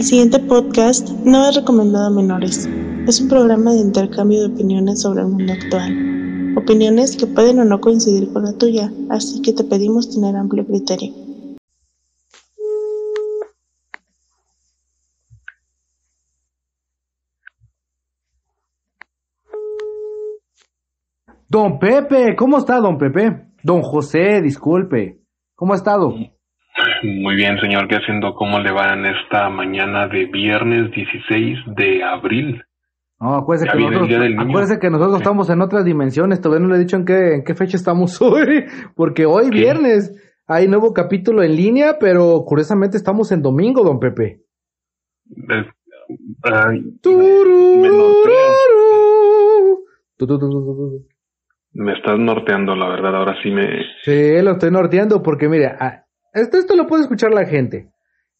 El siguiente podcast no es recomendado a menores. Es un programa de intercambio de opiniones sobre el mundo actual. Opiniones que pueden o no coincidir con la tuya, así que te pedimos tener amplio criterio. Don Pepe, ¿cómo está don Pepe? Don José, disculpe. ¿Cómo ha estado? Muy bien, señor. ¿Qué haciendo? ¿Cómo le va en esta mañana de viernes 16 de abril? No, acuérdese, que nosotros, acuérdese que estamos en otras dimensiones. Todavía no le he dicho en qué, en qué fecha estamos hoy. Porque hoy, ¿Qué? viernes, hay nuevo capítulo en línea, pero curiosamente estamos en domingo, don Pepe. Ay, Me estás norteando, la verdad. Ahora sí me... Sí, lo estoy norteando porque, mire, esto, esto lo puede escuchar la gente.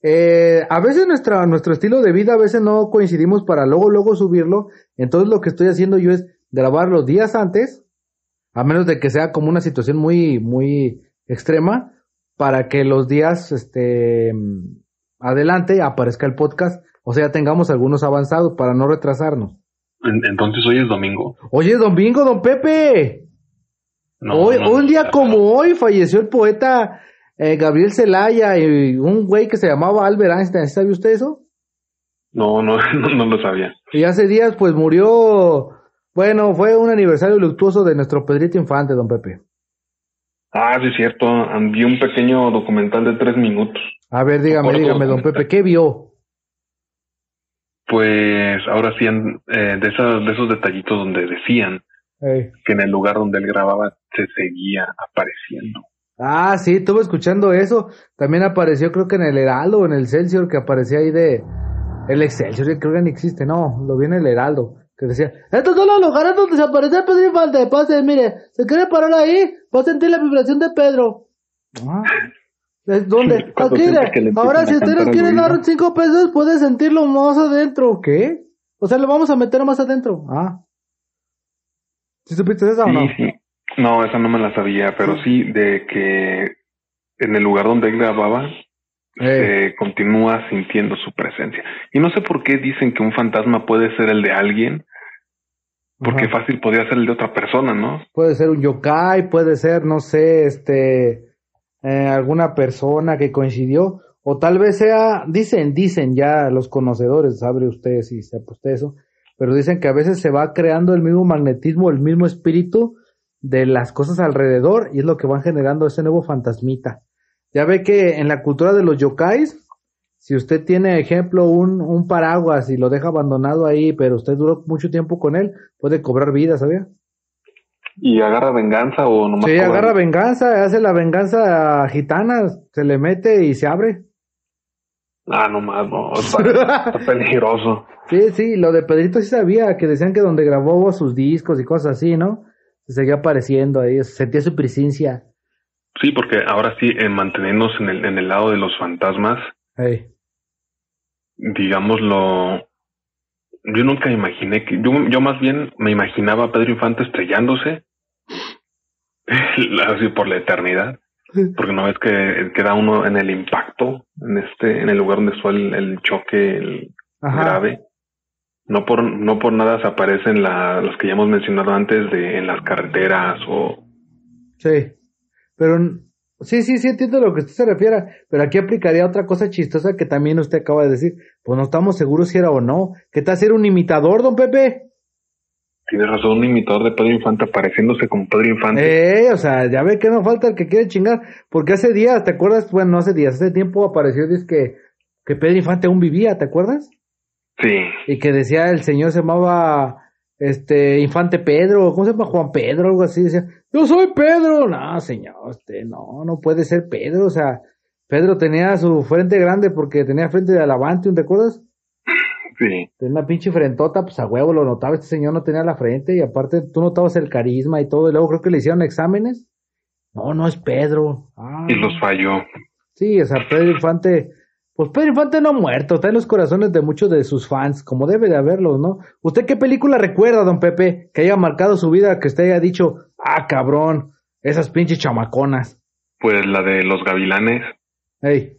Eh, a veces nuestra, nuestro estilo de vida, a veces no coincidimos para luego, luego subirlo. Entonces lo que estoy haciendo yo es grabar los días antes, a menos de que sea como una situación muy, muy extrema, para que los días, este, adelante aparezca el podcast. O sea, tengamos algunos avanzados para no retrasarnos. en- Entonces hoy es domingo. Oye, domingo, don Pepe. No, hoy, no, un día como hoy falleció el poeta eh, Gabriel Zelaya y un güey que se llamaba Albert Einstein. ¿Sabe usted eso? No, no, no, no lo sabía. Y hace días pues murió, bueno, fue un aniversario luctuoso de nuestro Pedrito Infante, don Pepe. Ah, sí, es cierto. Vi un pequeño documental de tres minutos. A ver, dígame, dígame, don. Pepe, ¿qué vio? Pues ahora sí, eh, de, esos, de esos detallitos donde decían que en el lugar donde él grababa se seguía apareciendo. Ah, sí, estuve escuchando eso. También apareció, creo que en el Heraldo, en el Celsior, que aparecía ahí de... El Excelsior, creo que ni existe, no, lo vi en el Heraldo, que decía, estos son los lugares donde se aparece Pedro Infante, pase, mire, se quiere parar ahí, va a sentir la vibración de Pedro. Ah, ¿es ¿Dónde? Aquí, ahora si usted cantar nos al quiere oído. dar cinco pesos, puede sentirlo más adentro. ¿Qué? O sea, lo vamos a meter más adentro. Ah. ¿Sí supiste eso o Sí, no? sí. No, esa no me la sabía, pero sí de que en el lugar donde él grababa Ey. se continúa sintiendo su presencia. Y no sé por qué dicen que un fantasma puede ser el de alguien, porque Ajá. fácil podría ser el de otra persona, ¿no? Puede ser un yokai, puede ser, no sé, este, eh, alguna persona que coincidió, o tal vez sea, dicen, dicen ya los conocedores, sabe usted si sepa usted eso, pero dicen que a veces se va creando el mismo magnetismo, el mismo espíritu de las cosas alrededor, y es lo que van generando ese nuevo fantasmita. Ya ve que en la cultura de los yokais, si usted tiene, ejemplo, un, un paraguas y lo deja abandonado ahí, pero usted duró mucho tiempo con él, puede cobrar vida, ¿sabía? Y agarra venganza o nomás. Sí, agarra venganza, hace la venganza gitana, se le mete y se abre. Ah, nomás, no, está, está peligroso. Sí, sí, lo de Pedrito sí sabía, que decían que donde grabó sus discos y cosas así, ¿no? Se seguía apareciendo ahí, sentía su presencia. Sí, porque ahora sí, en mantenernos en el, en el lado de los fantasmas, Ey. digámoslo, yo nunca imaginé que, yo, yo más bien me imaginaba a Pedro Infante estrellándose así por la eternidad, porque no ves que queda uno en el impacto, en este, en el lugar donde fue el, el choque el grave. No por, no por nada se aparecen la, los que ya hemos mencionado antes de en las carreteras o Sí. Pero sí, sí, sí entiendo a lo que usted se refiere, pero aquí aplicaría otra cosa chistosa que también usted acaba de decir. Pues no estamos seguros si era o no. ¿Qué tal si era un imitador, don Pepe? Tienes razón, un imitador de Pedro Infante apareciéndose como Pedro Infante. Eh, o sea, ya ve que no falta el que quiere chingar, porque hace días, ¿te acuerdas? Bueno, no hace días, hace tiempo apareció, dice que, que Pedro Infante aún vivía, ¿te acuerdas? Sí, Y que decía el señor se llamaba, este, Infante Pedro, ¿cómo se llama? Juan Pedro, algo así, decía, yo soy Pedro, no, señor, este, no, no puede ser Pedro, o sea, Pedro tenía su frente grande porque tenía frente de Alavante, ¿te acuerdas? sí. Tenía una pinche frentota, pues a huevo lo notaba, este señor no tenía la frente y aparte tú notabas el carisma y todo, y luego creo que le hicieron exámenes. No, no es Pedro. Ah, Y los falló. Sí, o sea, Pedro Infante, pues Pedro Infante no ha muerto, está en los corazones de muchos de sus fans, como debe de haberlos, ¿no? ¿Usted qué película recuerda, don Pepe, que haya marcado su vida, que usted haya dicho, ah, cabrón, esas pinches chamaconas? Pues la de los gavilanes. Ey,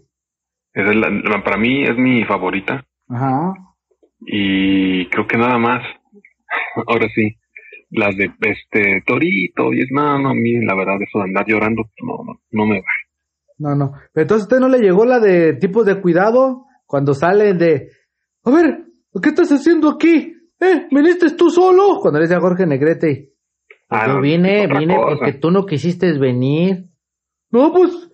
Esa es la- la- para mí es mi favorita. Ajá. Y creo que nada más. Ahora sí, las de este Torito y es, no, no, miren, la verdad, eso de andar llorando, no, no, no me va. No, no. Pero entonces usted no le llegó la de tipos de cuidado cuando salen de, a ver, ¿qué estás haciendo aquí? ¿Eh? ¿Viniste tú solo? Cuando le dice a Jorge Negrete, Ah, yo no, vine, vine cosa. porque tú no quisiste venir. No, pues,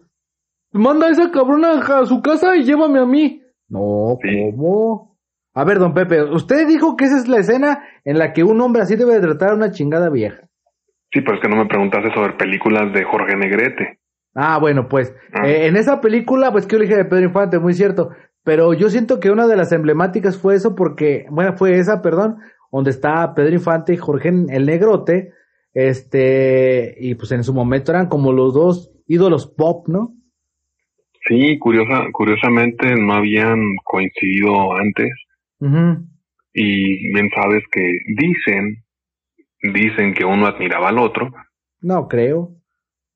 manda a esa cabrona a su casa y llévame a mí. No, Sí. ¿cómo? A ver, don Pepe, usted dijo que esa es la escena en la que un hombre así debe de tratar a una chingada vieja. Sí, pero es que no me preguntaste sobre películas de Jorge Negrete. Ah, bueno, pues Ah. eh, en esa película, pues que yo dije de Pedro Infante, muy cierto, pero yo siento que una de las emblemáticas fue eso porque, bueno, fue esa, perdón, donde está Pedro Infante y Jorge el Negrote, este, y pues en su momento eran como los dos ídolos pop, ¿no? Sí, curiosa, curiosamente no habían coincidido antes y bien sabes que dicen, dicen que uno admiraba al otro. No creo.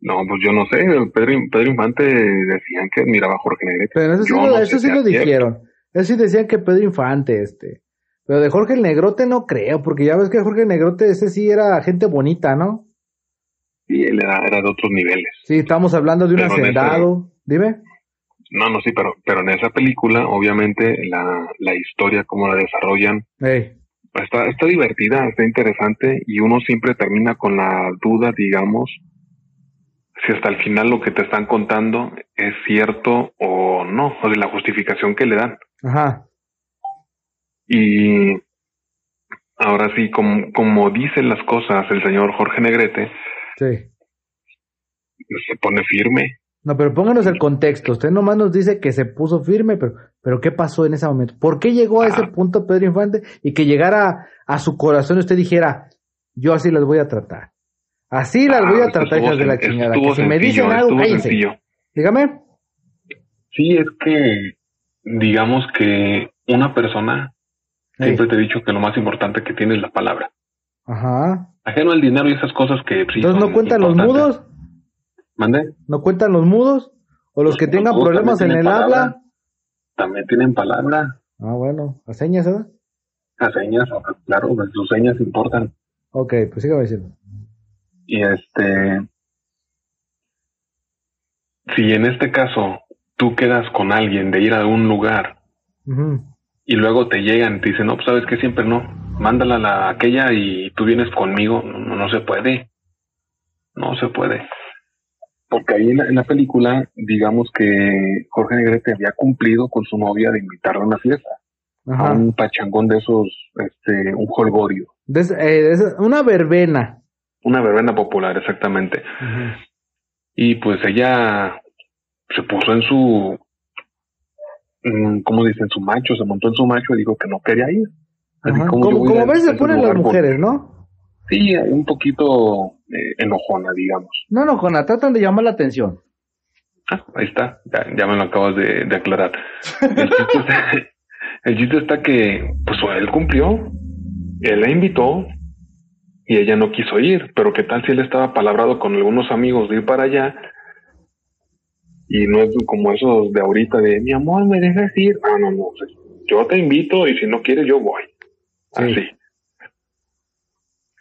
No, pues yo no sé, Pedro, Pedro Infante decían que admiraba a Jorge Negrete. Pero eso sí, Yo lo, no eso sí dijeron. Eso sí decían que Pedro Infante, este. Pero de Jorge el Negrote no creo, porque ya ves que Jorge el Negrote ese sí era gente bonita, ¿no? Sí, él era, era de otros niveles. Sí, estamos hablando de un Pero ese- hacendado. Dime. No, no, sí, pero, pero en esa película, obviamente, la, la historia, como la desarrollan, Ey. está, está divertida, está interesante, y uno siempre termina con la duda, digamos, si hasta el final lo que te están contando es cierto o no, o de la justificación que le dan. Ajá. Y ahora sí, como, como dicen las cosas el señor Jorge Negrete, Sí. se pone firme. No, pero pónganos el contexto. Usted nomás nos dice que se puso firme, pero, pero ¿qué pasó en ese momento? ¿Por qué llegó a ese Ah. punto Pedro Infante y que llegara a su corazón y usted dijera, yo así las voy a tratar? Así las voy a Ah, tratar, estuvo de la chingada. Que si me dicen algo, cállense. sencillo. Dígame. Sí, es que digamos que una persona, siempre te he dicho que lo más importante que tiene es la palabra. Ajá. Ajeno al dinero y esas cosas que sí Entonces, ¿no cuentan los mudos? ¿Mande? ¿No cuentan los mudos? ¿O los Los que tengan problemas en el tienen habla? palabra. También tienen palabra, Ah, bueno. ¿A señas, ¿verdad? las señas, claro, sus señas importan. Ok, pues sígame diciendo. Y este, si en este caso tú quedas con alguien de ir a un lugar y luego te llegan y te dicen, no, pues sabes que siempre no, mándala a la aquella y tú vienes conmigo, no, no, no se puede, no se puede. Porque ahí en la, en la película, digamos que Jorge Negrete había cumplido con su novia de invitarla a una fiesta, a un pachangón de esos, este, un jolgorio, eh, una verbena. Una verbena popular, exactamente. Y pues ella se puso en su, mm, ¿cómo dicen? Su macho, se montó en su macho y dijo que no quería ir. Así como Como, como a ves, se ponen las por- mujeres, ¿no? Sí, un poquito eh, enojona, digamos. No, no, Jona, tratan de llamar la atención. Ah, ahí está, ya, ya me lo acabas de, de aclarar. El chiste, está, el chiste está que, pues él cumplió, él la invitó y ella no quiso ir, pero qué tal si él estaba palabrado con algunos amigos de ir para allá y no es como esos de ahorita de, mi amor, ¿me dejas ir? Ah, no, no, yo te invito y si no quieres yo voy. Sí. Así.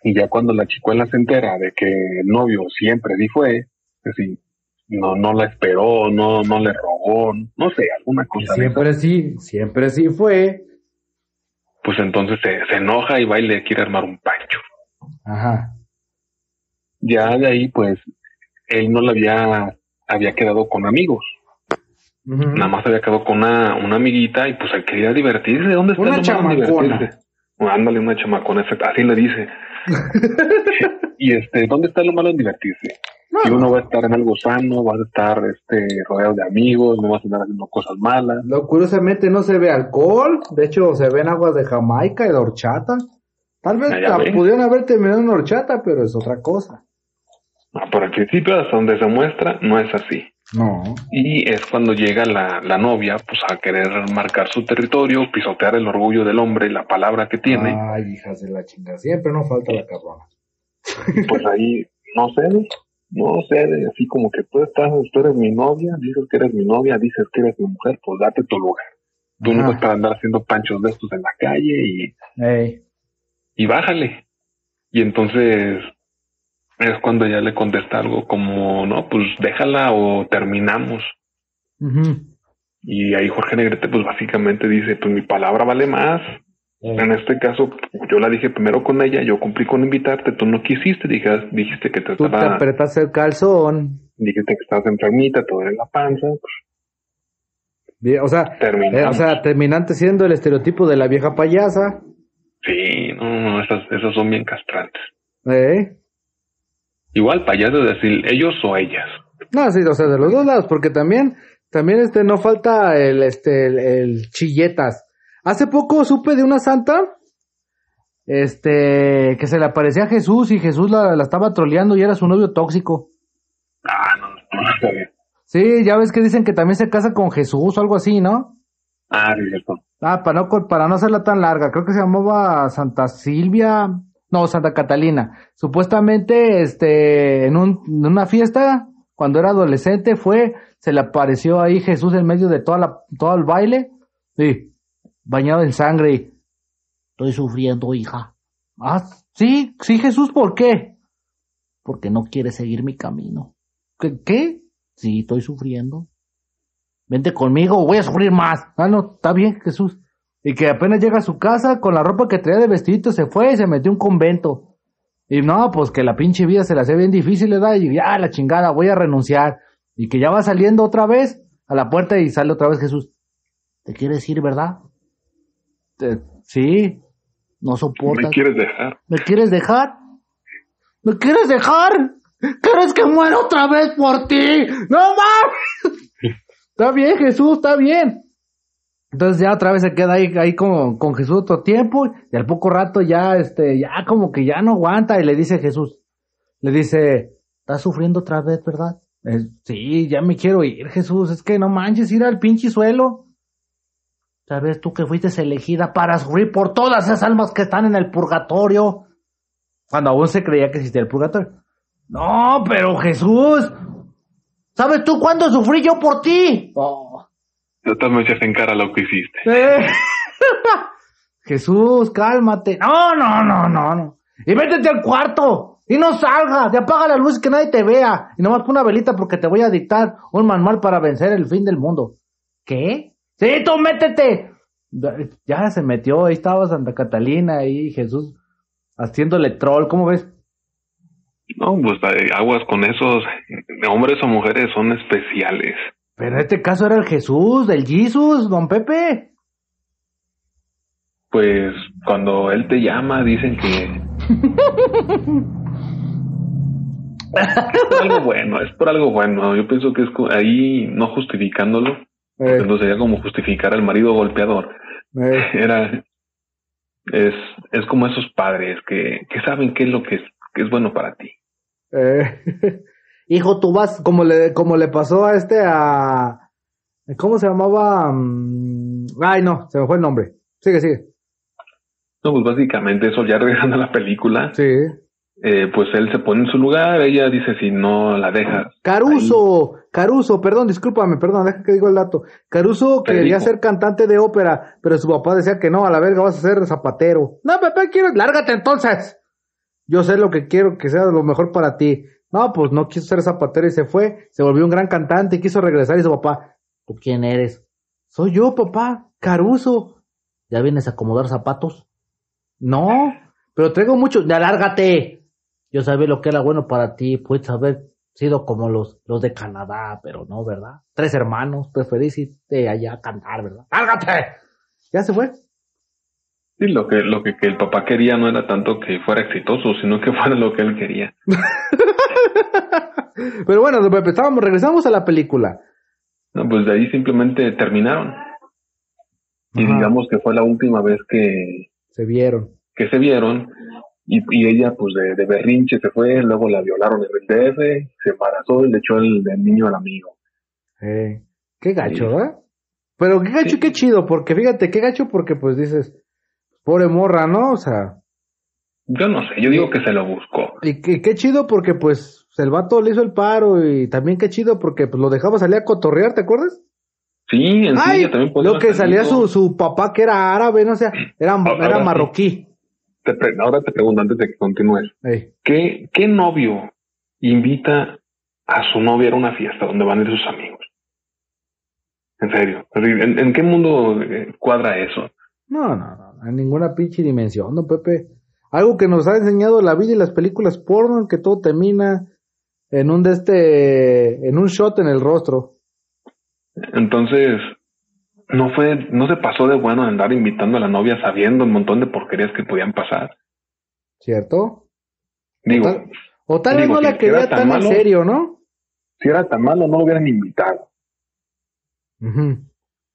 Y ya cuando la chicuela se entera de que el novio siempre sí fue, así, no, no la esperó, no, no le rogó, no sé, alguna cosa de Siempre sí, siempre sí fue. pues entonces se, se enoja y va y le quiere armar un pancho. Ajá. Ya de ahí, pues, él no le había, había quedado con amigos, Ujú. nada más había quedado con una, una amiguita y pues él quería divertirse. ¿Dónde está Una lo malo en chamacona. divertirse? Ándale, una chamacona, así le dice. y este, ¿dónde está lo malo en divertirse? No, Y uno va a estar en algo sano, vas a estar este, rodeado de amigos, no vas a estar haciendo cosas malas. Lo, curiosamente no se ve alcohol, de hecho se ven aguas de Jamaica y de horchata. Tal vez Ah, la pudieron haber terminado en horchata, pero es otra cosa. Ah, Por al principio, hasta donde se muestra, no es así. No. Y es cuando llega la, la novia, pues a querer marcar su territorio, pisotear el orgullo del hombre, la palabra que tiene. Ay, hijas de la chingada, siempre no falta la cabrona. Pues ahí no cede, no cede, así como que tú estás, tú eres mi novia, dices que eres mi novia, dices que eres mi mujer, pues date tu lugar. Tú no Ajá. estás para andar haciendo panchos de estos en la calle y, Ey. Y bájale. Y entonces es cuando ella le contesta algo como, no, pues déjala o terminamos. Y ahí Jorge Negrete pues básicamente dice, pues mi palabra vale más. En este caso, yo la dije primero con ella, yo cumplí con invitarte, tú no quisiste, dijiste, dijiste que te Tú te estaba, apretaste el calzón. dijiste que estabas enfermita, todo en la panza, pues Bien, O sea, eh, o sea, terminante siendo el estereotipo de la vieja payasa. Sí, no, no, esas, esas son bien castrantes. ¿Eh? Igual payaso es decir, ellos o ellas. No, sí, o sea, de los dos lados, porque también, también este, no falta el, este, el, el chilletas. Hace poco supe de una santa, este, que se le aparecía a Jesús y Jesús la, la estaba troleando y era su novio tóxico. Ah, no, no, no está bien. Sí, ya ves que dicen que también se casa con Jesús o algo así, ¿no? Ah, cierto. Ah, para no, para no hacerla tan larga, creo que se llamaba Santa Silvia, no, Santa Catalina. Supuestamente, este, en, un, en una fiesta, cuando era adolescente, fue, se le apareció ahí Jesús en medio de toda la, todo el baile, sí, bañado en sangre. y, Estoy sufriendo, hija. Ah, sí, sí, Jesús, ¿por qué? Porque no quiere seguir mi camino. ¿Qué? ¿Qué? Sí, estoy sufriendo. Vente conmigo, voy a sufrir más. Ah, no, está bien, Jesús. Y que apenas llega a su casa con la ropa que traía de vestidito, se fue y se metió a un convento. Y no, pues que la pinche vida se la hace bien difícil, ¿verdad? Y ya, la chingada, voy a renunciar. Y que ya va saliendo otra vez a la puerta y sale otra vez Jesús. ¿Te quieres ir, verdad? "Te- sí, no soportas. ¿Me quieres dejar? ¿Me quieres dejar? ¿Me quieres dejar? ¿Quieres que muera otra vez por ti? ¡No mames! Está bien, Jesús, está bien. Entonces ya otra vez se queda ahí, ahí con, con Jesús otro tiempo, y al poco rato ya, este, ya como que ya no aguanta, y le dice Jesús, le dice, ¿estás sufriendo otra vez, verdad? "Eh, sí, ya me quiero ir, Jesús, es que no manches, ir al pinche suelo. ¿Sabes tú que fuiste elegida para sufrir por todas esas almas que están en el purgatorio? Cuando aún se creía que existía el purgatorio. No, pero Jesús, ¿sabes tú cuándo sufrí yo por ti? Oh. También se en cara lo que hiciste. Eh. Jesús, cálmate. No, no, no, no, no. Y métete al cuarto. Y no salgas. Y apaga la luz y que nadie te vea. Y nomás pon una velita porque te voy a dictar un manual para vencer el fin del mundo. ¿Qué? Sí, tú métete. Ya se metió. Ahí estaba Santa Catalina y Jesús haciéndole troll. ¿Cómo ves? No, pues eh, aguas con esos hombres o mujeres son especiales. Pero en este caso era el Jesús, del Jesus, don Pepe. Pues cuando él te llama dicen que es por algo bueno, es por algo bueno. Yo pienso que es ahí no justificándolo, Eh, entonces sería como justificar al marido golpeador. eh, Era es es como esos padres que, que saben qué es lo que es, que es bueno para ti. Eh, hijo, tú vas, como le, como le pasó a este, a, ¿cómo se llamaba? Mm, Ay, no, se me fue el nombre. Sigue, sigue. No, pues básicamente eso, ya regresando a la película, Sí. eh, pues él se pone en su lugar, ella dice si no la dejas. Caruso, Caruso, perdón, discúlpame, perdón, deja que digo el dato. Caruso quería ser cantante de ópera, pero su papá decía que no, a la verga vas a ser zapatero. No, papá, quiero, lárgate entonces. Yo sé lo que quiero, que sea lo mejor para ti. No, pues no quiso ser zapatero y se fue, se volvió un gran cantante y quiso regresar y su papá, ¿tú quién eres? Soy yo, papá, Caruso. ¿Ya vienes a acomodar zapatos? No, pero traigo mucho, ya lárgate. Yo sabía lo que era bueno para ti, puedes haber sido como los, los de Canadá, pero no, ¿verdad? Tres hermanos, preferís irte allá a cantar, ¿verdad? ¡Lárgate! Ya se fue. Sí, lo que, lo que, que el papá quería no era tanto que fuera exitoso, sino que fuera lo que él quería. Pero bueno, estábamos, regresamos a la película. No, pues de ahí simplemente terminaron. Y Ajá. digamos que fue la última vez que, Se vieron. que se vieron. Y, y ella, pues de, de berrinche se fue, luego la violaron en el DF, se embarazó y le echó el, el niño al amigo. Eh, qué gacho, Sí. ¿eh? Pero qué gacho, Sí. y qué chido, porque fíjate, qué gacho, porque pues dices, pobre morra, ¿no? O sea, Yo no sé, yo digo que se lo buscó. y qué, qué chido porque pues el vato le hizo el paro y también qué chido porque pues lo dejaba salir a cotorrear, ¿te acuerdas? Sí, en sí, Ay, ella también podía lo que salía su, su papá que era árabe, no era, Ahora era sí. marroquí. Te pre- ahora te pregunto antes de que continúes. ¿Qué, ¿Qué novio invita a su novia a una fiesta donde van a ir sus amigos? En serio. ¿En, en qué mundo eh, cuadra eso? No, no, no, en ninguna pinche dimensión, no, Pepe. Algo que nos ha enseñado la vida y las películas porno, en que todo termina en un de este, en un shot en el rostro. Entonces, no fue, no se pasó de bueno andar invitando a la novia sabiendo un montón de porquerías que podían pasar. ¿Cierto? Digo, Tal- o tal vez no si la quería era tan tan en malo- serio, ¿no? si era tan malo, no lo hubieran invitado. Ujú.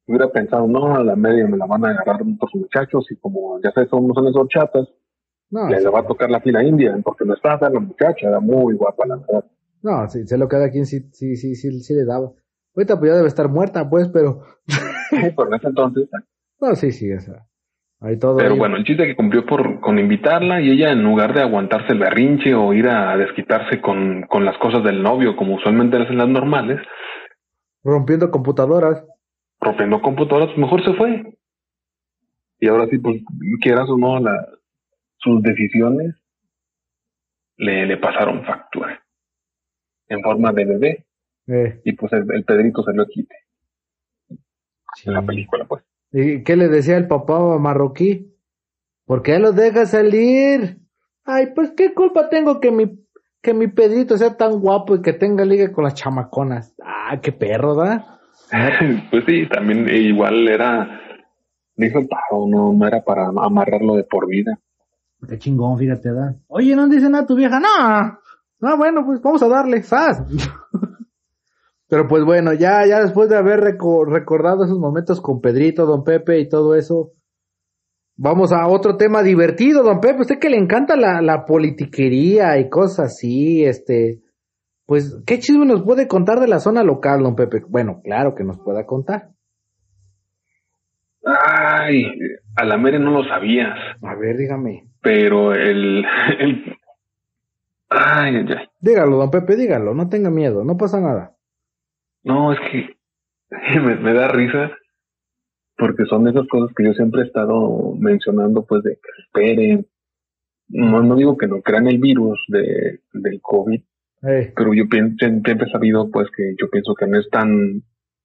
Hubiera pensado, no, a la media me la van a agarrar otros muchachos y como ya sabes, somos son esos chatas, No, le sí, va a tocar la fila india, porque no estaba fea la muchacha, era muy guapa la verdad. no, sí, sé lo que cada quien sí, sí, sí, sí, sí le daba. Ahorita pues ya debe estar muerta, pues, pero, Sí, pero en ese entonces no, sí, sí, o sea, ahí todo. Pero ahí. bueno, el chiste que cumplió por con invitarla y ella en lugar de aguantarse el berrinche o ir a desquitarse con, con las cosas del novio como usualmente hacen las normales, Rompiendo computadoras. Rompiendo computadoras, pues mejor se fue. Y ahora sí, pues quieras o no, la, sus decisiones le, le pasaron factura en forma de bebé Eh, y pues el, el Pedrito se lo quite sí. en la película, pues. ¿Y qué le decía el papá marroquí? ¿Por qué lo deja salir? Ay, pues qué culpa tengo que mi, que mi Pedrito sea tan guapo y que tenga liga con las chamaconas. Ah, qué perro, ¿da? pues sí, también igual era, dijo paro, no, no era para amarrarlo de por vida. Qué chingón, fíjate, ¿da? Oye, no dice nada tu vieja, no. No, bueno, pues vamos a darle, ¡zas! Pero pues bueno, ya, ya después de haber reco- recordado esos momentos con Pedrito, don Pepe y todo eso, vamos a otro tema divertido, don Pepe. Usted que le encanta la, la politiquería y cosas así, este, pues, ¿qué chisme nos puede contar de la zona local, don Pepe? Bueno, claro que nos pueda contar. Ay, a la mere no lo sabías, A ver, dígame. pero el, el ay, ay, ay. Dígalo, don Pepe, dígalo, no tenga miedo, no pasa nada. No, es que me, me da risa porque son de esas cosas que yo siempre he estado mencionando, pues de que esperen. No, no digo que no crean el virus de, del COVID, Eh, pero yo pienso, siempre he sabido, pues que yo pienso que no es tan,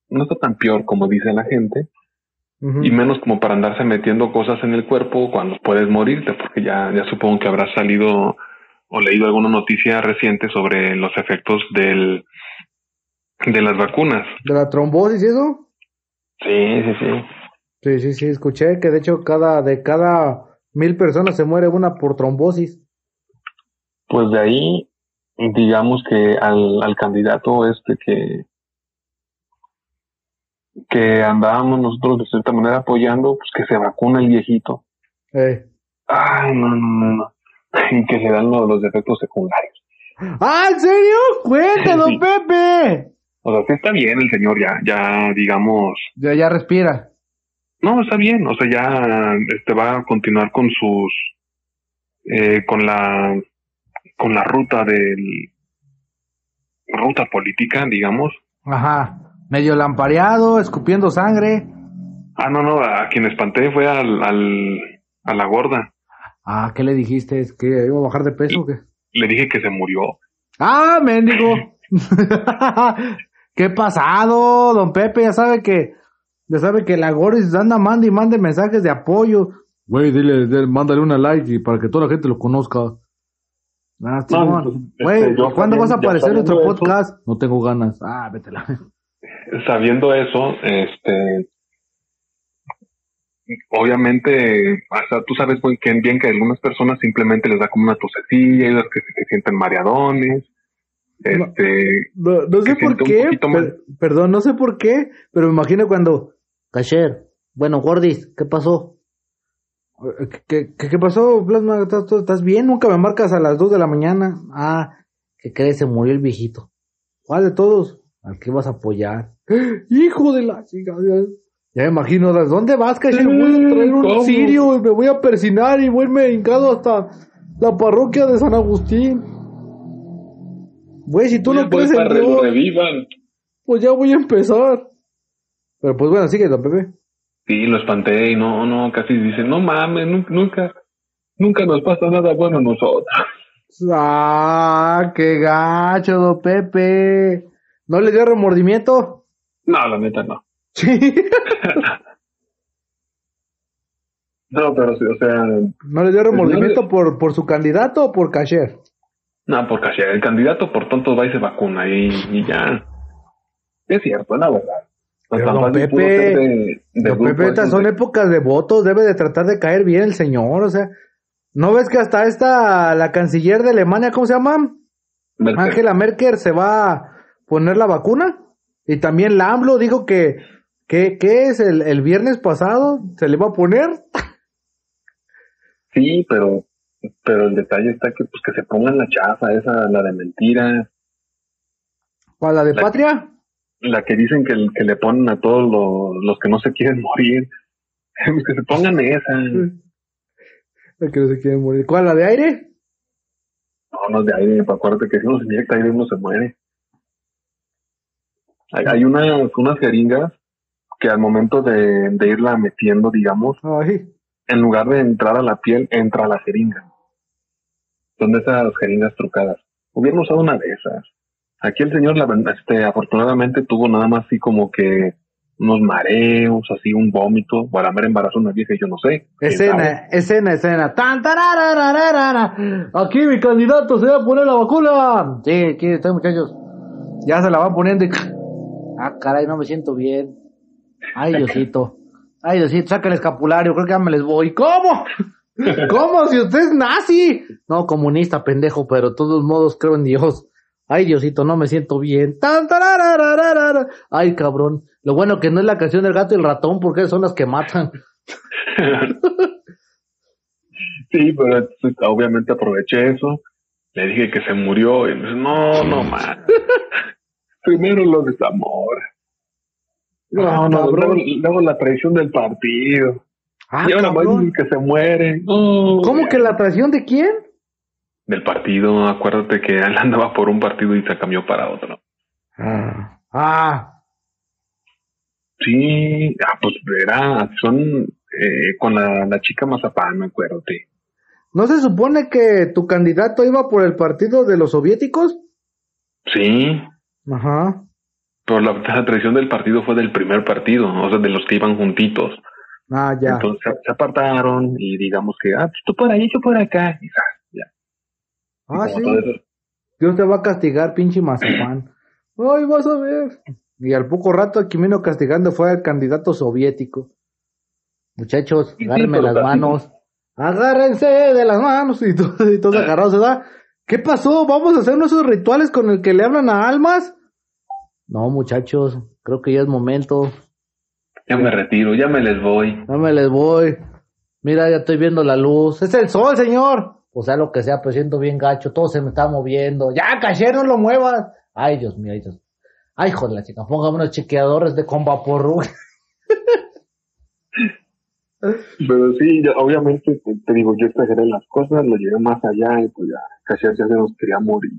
no está tan peor como dice la gente, y menos como para andarse metiendo cosas en el cuerpo cuando puedes morirte, porque ya, ya supongo que habrás salido o leído alguna noticia reciente sobre los efectos del, de las vacunas. ¿De la trombosis y eso? Sí, sí, sí. Sí, sí, sí, escuché que de hecho cada, de cada mil personas se muere una por trombosis. Pues de ahí, digamos que al, al candidato este que, que andábamos nosotros de cierta manera apoyando, pues que se vacuna el viejito. Eh. Ay, no, no, no, no. Y que le dan lo- los efectos secundarios. ¡Ah, en serio! ¡Cuenta, don Sí. Pepe! O sea, sí está bien el señor ya, ya digamos, Ya, ya respira. no, está bien, o sea, ya este va a continuar con sus, eh, con la, con la ruta del, ruta política, digamos. Ajá. Medio lampareado, escupiendo sangre. Ah, no, no, a quien espanté fue al, al, a la gorda. Ah, ¿qué le dijiste? ¿Es que iba a bajar de peso o qué? Le dije que se murió. ¡Ah, mendigo! ¿Qué pasado, don Pepe? Ya sabe que, ya sabe que la Goris anda mande y mande mensajes de apoyo. Güey, dile, dile, mándale una like y para que toda la gente lo conozca. Simón. pues, Güey, este, yo ¿cuándo vas a aparecer en nuestro eso- podcast? No tengo ganas. Ah, vétela. Sabiendo eso, este, obviamente, o sea, tú sabes bien, bien que algunas personas simplemente les da como una tosecilla, hay otras que se, sienten mareadones, este, No, no sé por qué, per- perdón, no sé por qué, pero me imagino cuando... Cacher, bueno, Gordis, ¿qué pasó? ¿Qué, qué, qué pasó, Plasma? ¿Estás, tú- ¿Estás bien? Nunca me marcas a las 2 de la mañana. Ah, ¿qué crees? Se murió el viejito. ¿Cuál de todos? Al que vas a apoyar. ¡Hijo de la chica! Ya me imagino, ¿de ¿dónde vas, Cacher? Voy a traer un ¿Cómo? cirio y me voy a persinar y voy a irme hincado hasta la parroquia de San Agustín. Güey, si tú no crees en Dios, revivan. pues ya voy a empezar. Pero pues bueno, sigue, don Pepe. Sí, lo espanté y no, no, casi dice, no mames, nu- nunca, nunca nos pasa nada bueno a nosotros. Ah, qué gacho, don Pepe. ¿No le dio remordimiento? No, la neta no. Sí. No, pero sí, o sea, ¿No le dio remordimiento por, por su candidato o por Casher? no, por casi el candidato por tontos va y se vacuna y, y ya. Es cierto, la verdad. Pero don Pepe, de- de Don Pepe, estas son épocas de votos, debe de tratar de caer bien el señor, o sea, ¿no ves que hasta esta, la canciller de Alemania, ¿cómo se llama? Merkel. Angela Merkel se va a poner la vacuna. Y también la AMLO dijo que, que, que es el, el viernes pasado, se le va a poner. Sí, pero, pero el detalle está que, pues, que se pongan la chafa esa, la de mentiras, ¿Para la de La- patria? La que dicen que, que le ponen a todos los, los que no se quieren morir. Pues que se pongan esa. La que no se quiere morir. ¿Cuál, la de aire? No, no es de aire, pa- acuérdate que si uno se inyecta aire uno se muere. Hay, hay unas, unas jeringas que al momento de, de irla metiendo, digamos, Ay, en lugar de entrar a la piel, entra a la jeringa. Son de esas jeringas trucadas. Hubieran usado una de esas. Aquí el señor, este, afortunadamente tuvo nada más así como que unos mareos, así un vómito, a mera embarazo una vieja, yo no sé. escena, escena, escena. Tan. Aquí mi candidato se va a poner la vacuna. Sí, aquí está, muchachos. Ya se la van poniendo y... Ah, caray, no me siento bien. Ay, Diosito. Ay, Diosito, saca el escapulario, creo que ya me les voy. ¿Cómo? ¿Cómo? Si usted es nazi. No, comunista, pendejo, pero de todos modos creo en Dios. Ay, Diosito, no me siento bien. Tan. Ay, cabrón. Lo bueno que no es la canción del gato y el ratón, porque son las que matan. sí, pero obviamente aproveché eso. Le dije que se murió y me dice, no, no más. Primero lo desamor. No, Ah, no, luego, luego la traición del partido. Ah, y ahora más que se muere. No, ¿Cómo que la traición de quién? Del partido, acuérdate que él andaba por un partido y se cambió para otro. Ah, ah, Sí, ah, pues verá, son eh, con la, la chica Mazapán, acuérdate. ¿no se supone que tu candidato iba por el partido de los soviéticos? Sí, Ajá. pero la, la traición del partido fue del primer partido, o sea, de los que iban juntitos. Ah, ya. Entonces se, apartaron y digamos que, ah, pues tú por ahí, yo por acá. Y ah, sí. eso- Dios te va a castigar, pinche mazapán. Ay, vas a ver. Y al poco rato aquí vino castigando fue al candidato soviético. Muchachos, Sí, agárrenme las manos. Agárrense de las manos y todos, y todos agarrados, ¿verdad? ¿Qué pasó? ¿Vamos a hacer esos rituales con el que le hablan a almas? No, muchachos, creo que ya es momento. ya me retiro, ya me les voy. No me les voy. Mira, ya estoy viendo la luz. Es el sol, señor. O sea, lo que sea, pero siento bien gacho. Todo se me está moviendo. Ya, caché, no lo muevas. Ay, Dios mío, ay, Dios. Ay, joder, la chica. Póngame unos chequeadores de con vaporru. Pero sí, yo- obviamente, te, te digo, yo exageré las cosas, lo llevé más allá y pues ya, casi ya se nos quería morir.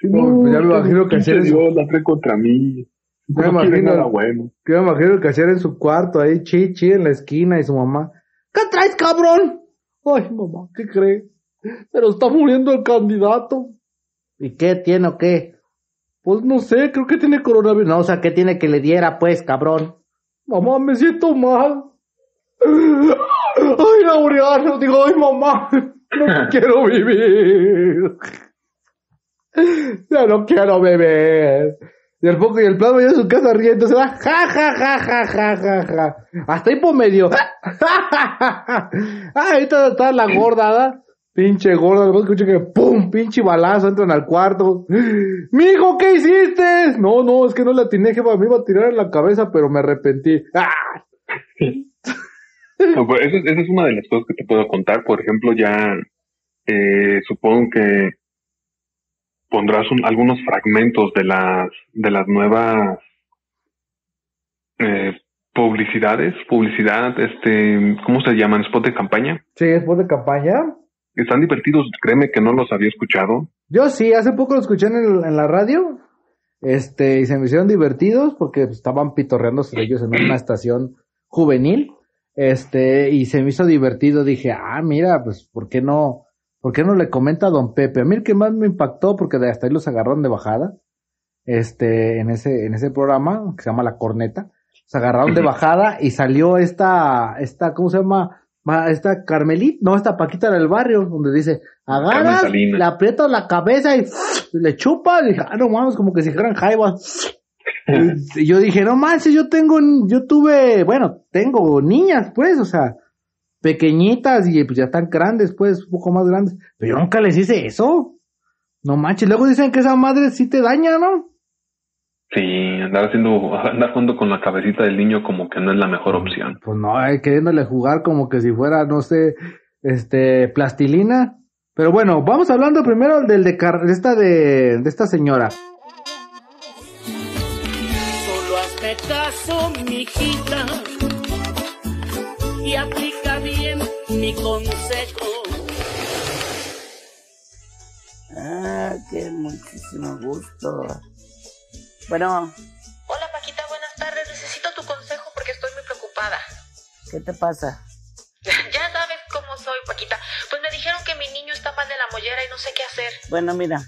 Sí, No, pues ya me imagino que pinche hacer eso. Dios la trae contra mí. Ya no me quiere imagino. nada bueno. Que me imagino que hacer en su cuarto, ahí, chi, chi, en la esquina, y su mamá. ¿Qué traes, cabrón? Ay, mamá, ¿qué cree? Pero está muriendo el candidato. ¿Y qué tiene o qué? Pues no sé, creo que tiene coronavirus. No, o sea, ¿qué tiene que le diera, pues, cabrón? Mamá, me siento mal. Ay, Laureano, digo, ay, mamá, no quiero vivir. Ya no quiero beber. Y el poco y el plano ya en su casa riendo, se va, ja, ja, ja, ja, ja, ja, ja. Hasta ahí por medio. Ah, ahorita está la gorda, ¿verdad? Pinche gorda, luego escucho que pum, pinche balazo, entran al cuarto. Mijo, ¿qué hiciste? No, no, es que no la atiné, jefa, me iba a tirar en la cabeza, pero me arrepentí. ¡Ah! No, pues, esa, esa es una de las cosas que te puedo contar. Por ejemplo, ya eh, supongo que pondrás un- algunos fragmentos de las de las nuevas eh, publicidades, publicidad, este, ¿cómo se llaman? Spot de campaña. Sí, después de campaña. Están divertidos, créeme que no los había escuchado. Yo sí, hace poco lo escuché en, el- en la radio Este, y se me hicieron divertidos porque estaban pitorreándose ellos en una estación juvenil. Este, y se me hizo divertido. Dije, ah, mira, pues, ¿por qué no? ¿Por qué no le comenta a don Pepe? A mí el que más me impactó, porque de hasta ahí los agarraron de bajada, este, en ese, en ese programa, que se llama La Corneta, se agarraron de bajada y salió esta, esta, ¿cómo se llama? Esta Carmelit, no, esta Paquita del barrio, donde dice, agarras, le aprietas la cabeza y le chupa, y dije, ah, no mames, como que si fueran jaivas. y yo dije, no manches, yo tengo, yo tuve, bueno, tengo niñas, pues, o sea, pequeñitas y pues ya están grandes, pues, un poco más grandes. Pero yo nunca les hice eso. No manches, luego dicen que esa madre sí te daña, ¿no? Sí, andar haciendo, andar jugando con la cabecita del niño como que no es la mejor opción. Pues no, hay queriéndole jugar como que si fuera, no sé, este, plastilina. Pero bueno, vamos hablando primero del de, de esta de, de esta señora. Solo hazme caso, mijita, y aplica bien mi consejo. Ah, qué muchísimo gusto. Bueno. Hola Paquita, buenas tardes. Necesito tu consejo porque estoy muy preocupada. ¿Qué te pasa? Ya sabes cómo soy, Paquita. Pues me dijeron que mi niño está mal de la mollera y no sé qué hacer. Bueno, mira,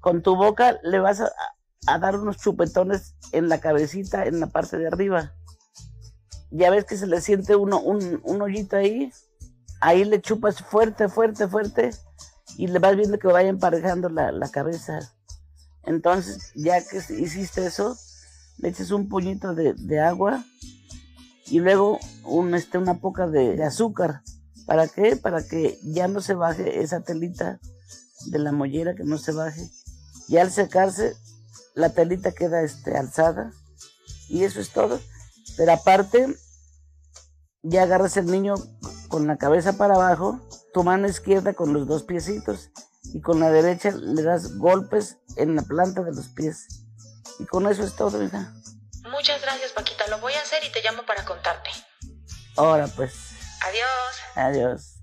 con tu boca le vas a, dar unos chupetones en la cabecita, en la parte de arriba. Ya ves que se le siente uno, un, un hoyito ahí. Ahí le chupas fuerte, fuerte, fuerte. Y le vas viendo que vaya emparejando la, la cabeza. Entonces, ya que hiciste eso, le eches un puñito de, agua y luego este, una poca de, azúcar. ¿Para qué? Para que ya no se baje esa telita de la mollera, que no se baje. Y al secarse, la telita queda este, alzada. Y eso es todo. Pero aparte, ya agarras el niño con la cabeza para abajo, tu mano izquierda con los dos piecitos y con la derecha le das golpes en la planta de los pies. Y con eso es todo, hija. Muchas gracias, Paquita. Lo voy a hacer y te llamo para contarte. Ahora pues. Adiós. Adiós.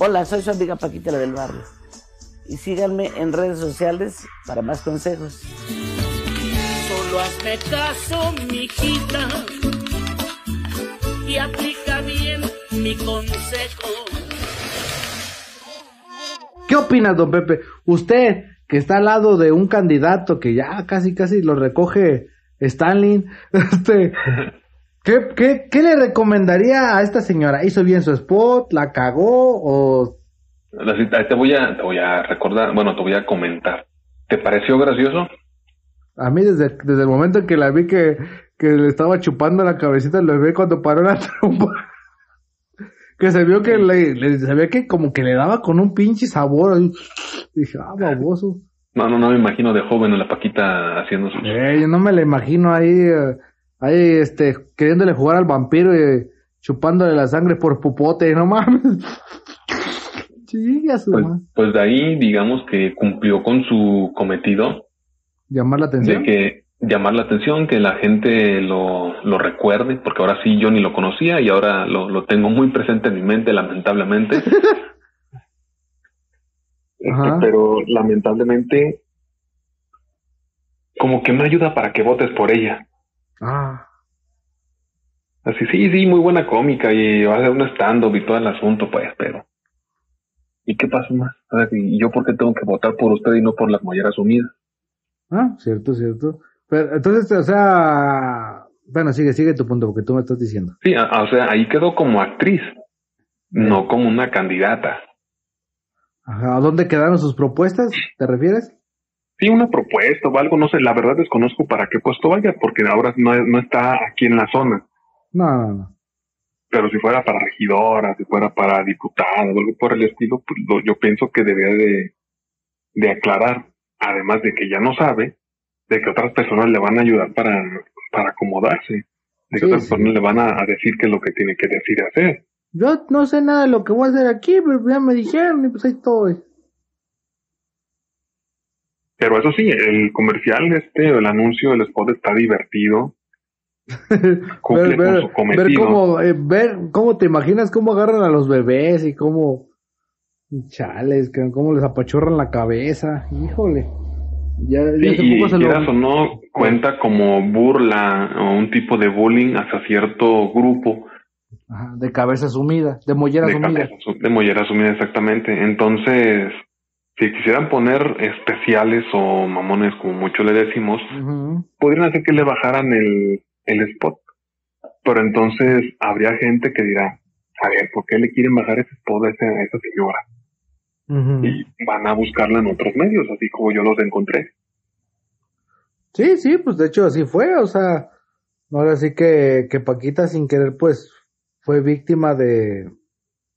Hola, soy su amiga Paquita la del barrio. Y síganme en redes sociales para más consejos. Solo hazme caso, mijita, y aplica bien mi consejo. ¿Qué opinas, don Pepe? Usted, que está al lado de un candidato que ya casi, casi lo recoge Stalin, este, ¿qué, qué, qué le recomendaría a esta señora? ¿Hizo bien su spot? ¿La cagó? ¿O...? Te voy, a, te voy a recordar, bueno, te voy a comentar. ¿Te pareció gracioso? A mí desde, desde el momento en que la vi que, que le estaba chupando la cabecita, lo vi cuando paró la trompa que se vio que le, se ve que como que le daba con un pinche sabor. Dije, ah, baboso. No, no, no me imagino de joven a la Paquita haciendo eso. Eh, yo no me la imagino ahí, eh, ahí, este, queriéndole jugar al vampiro y chupándole la sangre por pupote, no mames. pues, pues de ahí, digamos que cumplió con su cometido. Llamar la atención. De que llamar la atención, que la gente lo, lo recuerde, porque ahora sí yo ni lo conocía y ahora lo, lo tengo muy presente en mi mente, lamentablemente. Este, pero lamentablemente, como que me ayuda para que votes por ella. Ah. Así, sí, sí, muy buena cómica y va a ser un stand-up y todo el asunto, pues, pero. ¿Y qué pasa más? ¿Y yo por qué tengo que votar por usted y no por las molleras sumidas? Ah, cierto, cierto. Pero entonces, o sea, bueno, sigue, sigue tu punto, porque tú me estás diciendo. Sí, o sea, ahí quedó como actriz, no como una candidata. Ajá, ¿a dónde quedaron sus propuestas? ¿Te refieres? Sí, una propuesta o algo, no sé, la verdad desconozco para qué puesto vaya, porque ahora no, no está aquí en la zona. No, no, no. Pero si fuera para regidora, si fuera para diputada o algo por el estilo, pues yo pienso que debería de, de aclarar, además de que ya no sabe, de que otras personas le van a ayudar para, para acomodarse, de que otras personas le van a, decir qué es lo que tiene que decir y hacer. Yo no sé nada de lo que voy a hacer aquí, pero ya me dijeron y pues ahí estoy. Pero eso sí, el comercial, este, el anuncio del spot está divertido. Cumple ver, con su cometido. Ver cómo, eh, ver cómo te imaginas cómo agarran a los bebés y cómo chales, cómo les apachurran la cabeza. Híjole. Ya, ya Sí, hace y se lo- o no, cuenta como burla o un tipo de bullying hacia cierto grupo Ajá, de cabeza sumida, de mollera de, sumida. cabeza de mollera sumida exactamente. Entonces, si quisieran poner especiales o mamones, como mucho le decimos, podrían hacer que le bajaran el, el spot. Pero entonces habría gente que dirá, a ver, ¿por qué le quieren bajar ese spot a esa, a esa señora? Y van a buscarla en otros medios, así como yo los encontré. Sí, sí, pues de hecho así fue, o sea, ahora sí que, que Paquita sin querer pues fue víctima de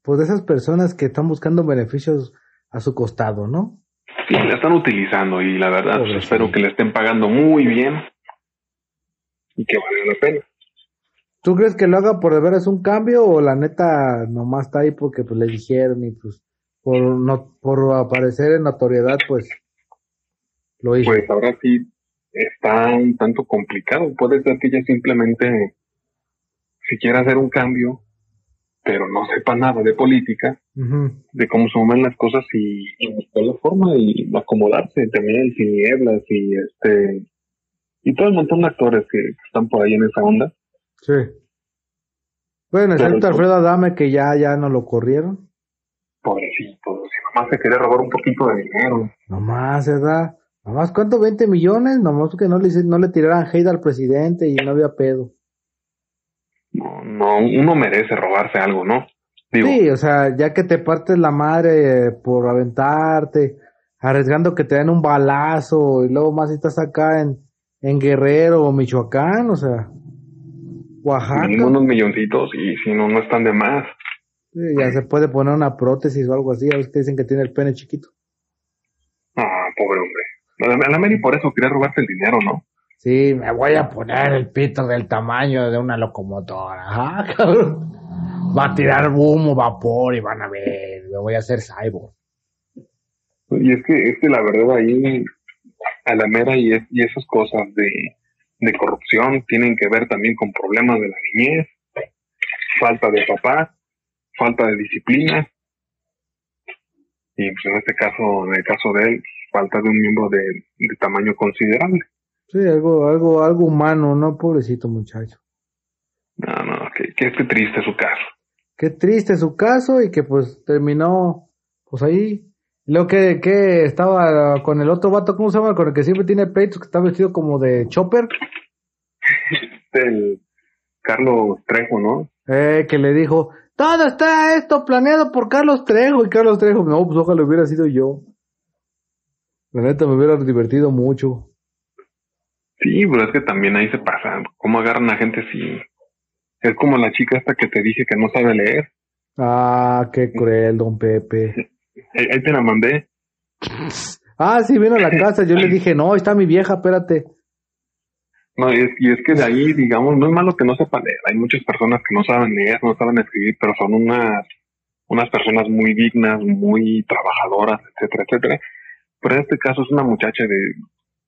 pues de esas personas que están buscando beneficios a su costado, ¿no? Sí, la están utilizando y la verdad pues, espero que le estén pagando muy bien y que valga la pena. ¿Tú crees que lo haga por de veras un cambio o la neta nomás está ahí porque pues le dijeron y pues por no por aparecer en notoriedad pues lo hizo? Pues ahora sí está un tanto complicado. Puede ser que ella simplemente si quiera hacer un cambio, pero no sepa nada de política, de cómo se mueven las cosas y, y buscar la forma y acomodarse. También el Tinieblas y este y todo el montón de actores que, están por ahí en esa onda. Sí. Bueno, excepto Alfredo Adame que ya ya no lo corrieron. Nomás se quería robar un poquito de dinero. Nomás, ¿verdad? Nomás, ¿cuánto? ¿20 millones? Nomás que no le, no le tiraran hate al presidente y no había pedo. No, no, uno merece robarse algo, ¿no? Digo, Sí, o sea, ya que te partes la madre por aventarte, arriesgando que te den un balazo y luego más si estás acá en, en Guerrero o Michoacán, o sea, Oaxaca, mínimo unos milloncitos y si no, no están de más. Sí, ya se puede poner una prótesis o algo así, a veces dicen que tiene el pene chiquito. Ah, pobre hombre. A la- Mary por eso quería robarse el dinero, ¿no? Sí, me voy a poner el pito del tamaño de una locomotora. Ajá, cabrón. Va a tirar humo, vapor y van a ver, me voy a hacer cyborg. Y es que, es que la verdad ahí, a la mera y, es- y esas cosas de, de corrupción tienen que ver también con problemas de la niñez, falta de papá, falta de disciplina. Y pues en este caso, en el caso de él, falta de un miembro de, de tamaño considerable. Sí, algo, algo, algo humano, ¿no? Pobrecito muchacho. No, no, que, que, que triste su caso. Qué triste su caso y que pues terminó, pues ahí. Lo que, que estaba con el otro vato, ¿cómo se llama? Con el que siempre tiene peitos, que está vestido como de chopper. El Carlos Trejo, ¿no? Eh, que le dijo, todo está esto planeado por Carlos Trejo. Y Carlos Trejo, no, pues ojalá hubiera sido yo. La neta me hubiera divertido mucho. Sí, pero es que también ahí se pasa. ¿Cómo agarran a gente si es como la chica esta que te dije que no sabe leer? Ah, qué cruel, don Pepe. Ahí, ahí te la mandé. Ah, sí, vino a la casa. Yo le dije, no, ahí está mi vieja, espérate. No, y es, y es que de ahí, digamos, no es malo que no sepa leer. Hay muchas personas que no saben leer, no saben escribir, pero son unas, unas personas muy dignas, muy trabajadoras, etcétera, etcétera. Pero en este caso es una muchacha de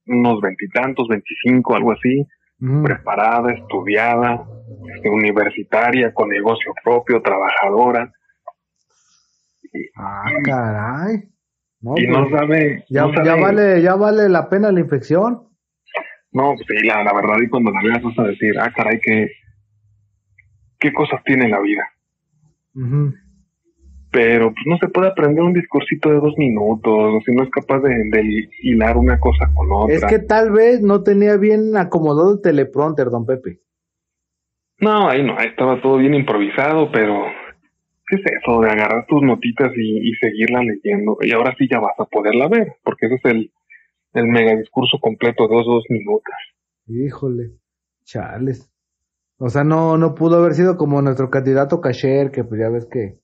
unos veintitantos, veinticinco, algo así, Ujú. preparada, estudiada, este, universitaria, con negocio propio, trabajadora, Ah, caray. No, y pues, no sabe, ya, no sabe- ya vale, ya vale la pena la infección. No, pues sí, la, la verdad, y cuando la veas vas a decir, ah, caray, qué, qué cosas tiene la vida. Ujú. Pero pues no se puede aprender un discursito de dos minutos, si no es capaz de, de hilar una cosa con otra. Es que tal vez no tenía bien acomodado el teleprompter, don Pepe. No, ahí no, ahí estaba todo bien improvisado, pero ¿qué es eso de agarrar tus notitas y, y seguirla leyendo? Y ahora sí ya vas a poderla ver, porque ese es el, el mega discurso completo de dos, dos minutos. Híjole, chales. O sea, no, no pudo haber sido como nuestro candidato Cacher, que pues ya ves que.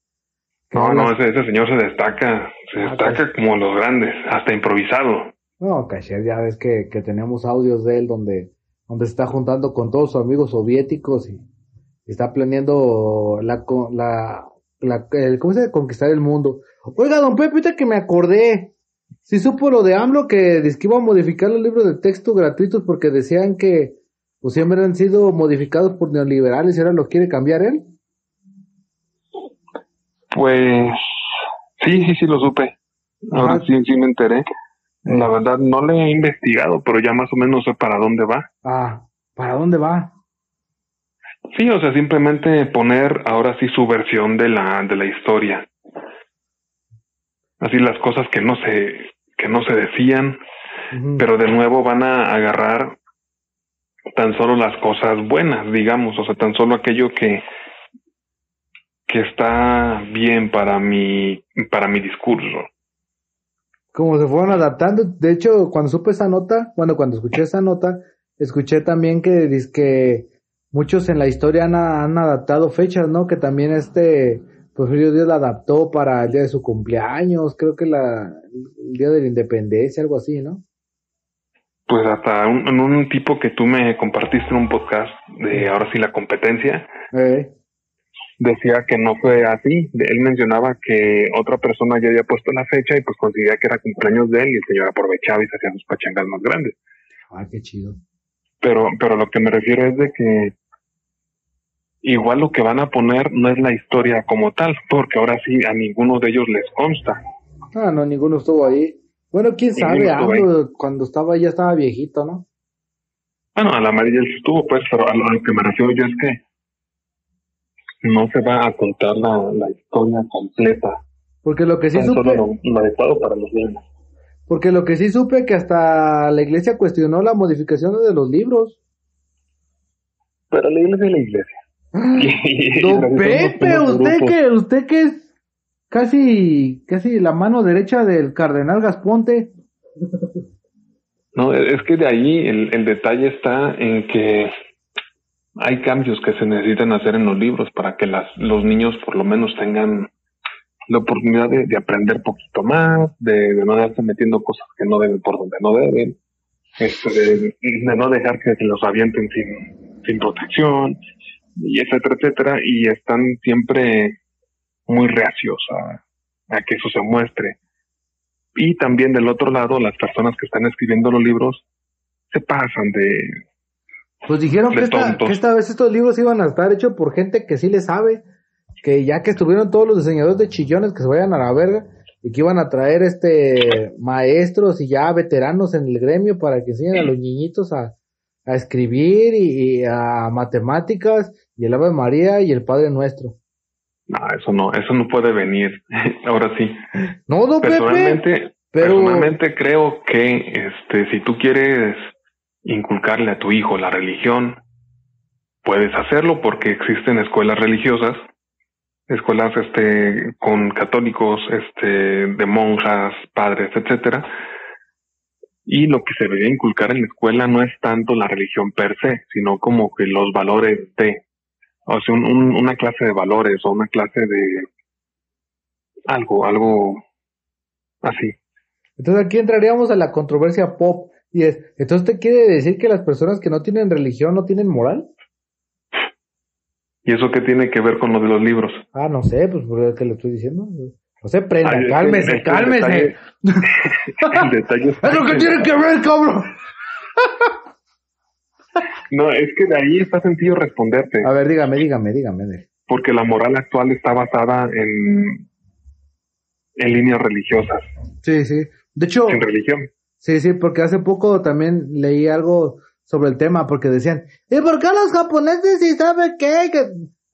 que No, no, ese, ese señor se destaca, se Ah, destaca como los grandes, hasta improvisado. No, Cacher, ya ves que, que tenemos audios de él donde, donde se está juntando con todos sus amigos soviéticos y, y está planeando la, la, la, el- ¿cómo se dice? Conquistar el mundo. Oiga, don Pepe, que me acordé, si supo lo de AMLO que dice que iba a modificar los libros de texto gratuitos porque decían que pues siempre han sido modificados por neoliberales y ahora lo quiere cambiar él. Pues sí, sí, sí lo supe. Ahora Ajá. sí, sí me enteré. La verdad no le he investigado, pero ya más o menos sé para dónde va. Ah, ¿para dónde va? Sí, o sea, simplemente poner ahora sí su versión de la de la historia. Así las cosas que no se que no se decían, pero de nuevo van a agarrar tan solo las cosas buenas, digamos, o sea, tan solo aquello que que está bien para mi para mi discurso. como se fueron adaptando. De hecho, cuando supe esa nota, bueno, cuando escuché esa nota, escuché también que que muchos en la historia han, han adaptado fechas, ¿no? Que también este Porfirio Díaz la adaptó para el día de su cumpleaños, creo que la el día de la independencia, algo así, ¿no? Pues hasta un, en un tipo que tú me compartiste en un podcast de ahora sí la competencia, Eh, decía que no fue así. Él mencionaba que otra persona ya había puesto la fecha y pues considera que era cumpleaños de él y el señor aprovechaba y se hacía sus pachangas más grandes. ah, qué chido. Pero, pero lo que me refiero es de que igual lo que van a poner no es la historia como tal, porque ahora sí a ninguno de ellos les consta. Ah, no, ninguno estuvo ahí. Bueno, quién sabe, cuando estaba ahí ya estaba viejito, ¿no? Bueno, a la amarilla él estuvo, pues, pero a lo, a lo que me refiero yo es que no se va a contar la, la historia completa. Porque lo que sí Tan supe, solo lo, lo adecuado para los niños. porque lo que sí supe que hasta la iglesia cuestionó la modificación de los libros. Pero la iglesia es la iglesia. Don Pepe, usted que, usted que es casi, casi la mano derecha del cardenal Gasponte. No, es que de ahí el, el detalle está en que hay cambios que se necesitan hacer en los libros para que las, los niños por lo menos tengan la oportunidad de, de aprender poquito más, de, de no darse metiendo cosas que no deben por donde no deben, este, de, de no dejar que se los avienten sin, sin protección, y etcétera, etcétera, y están siempre muy reacios a, a que eso se muestre. Y también del otro lado, las personas que están escribiendo los libros se pasan de... Pues dijeron que esta, tontos. que esta vez estos libros iban a estar hechos por gente que sí le sabe, que ya que estuvieron todos los diseñadores de chillones que se vayan a la verga y que iban a traer este maestros y ya veteranos en el gremio para que enseñen a los niñitos a, a escribir y, y a matemáticas y el Ave María y el Padre Nuestro. No, eso no, eso no puede venir. Ahora sí. No, no, Pepe. Personalmente, pero- personalmente creo que este, si tú quieres inculcarle a tu hijo la religión, puedes hacerlo porque existen escuelas religiosas, escuelas este con católicos, este de monjas, padres, etcétera. Y lo que se debería inculcar en la escuela no es tanto la religión per se, sino como que los valores de, o sea, un- un- una clase de valores o una clase de algo, algo así. Entonces aquí entraríamos a la controversia pop. Y es, entonces te quiere decir que las personas que no tienen religión no tienen moral? ¿Y eso qué tiene que ver con lo de los libros? Ah, no sé, pues por lo que le estoy diciendo. No sé, prenda, Ay, es que- cálmese, es que el cálmese. detalle- El detalle está ¿Eso qué en tiene que ver, cabrón? No, es que de ahí está sencillo responderte, A ver, dígame, dígame, dígame. porque la moral actual está basada en, en líneas religiosas, Sí, sí. De hecho, en religión. sí, sí, porque hace poco también leí algo sobre el tema, porque decían, ¿y por qué los japoneses sí saben qué? Que...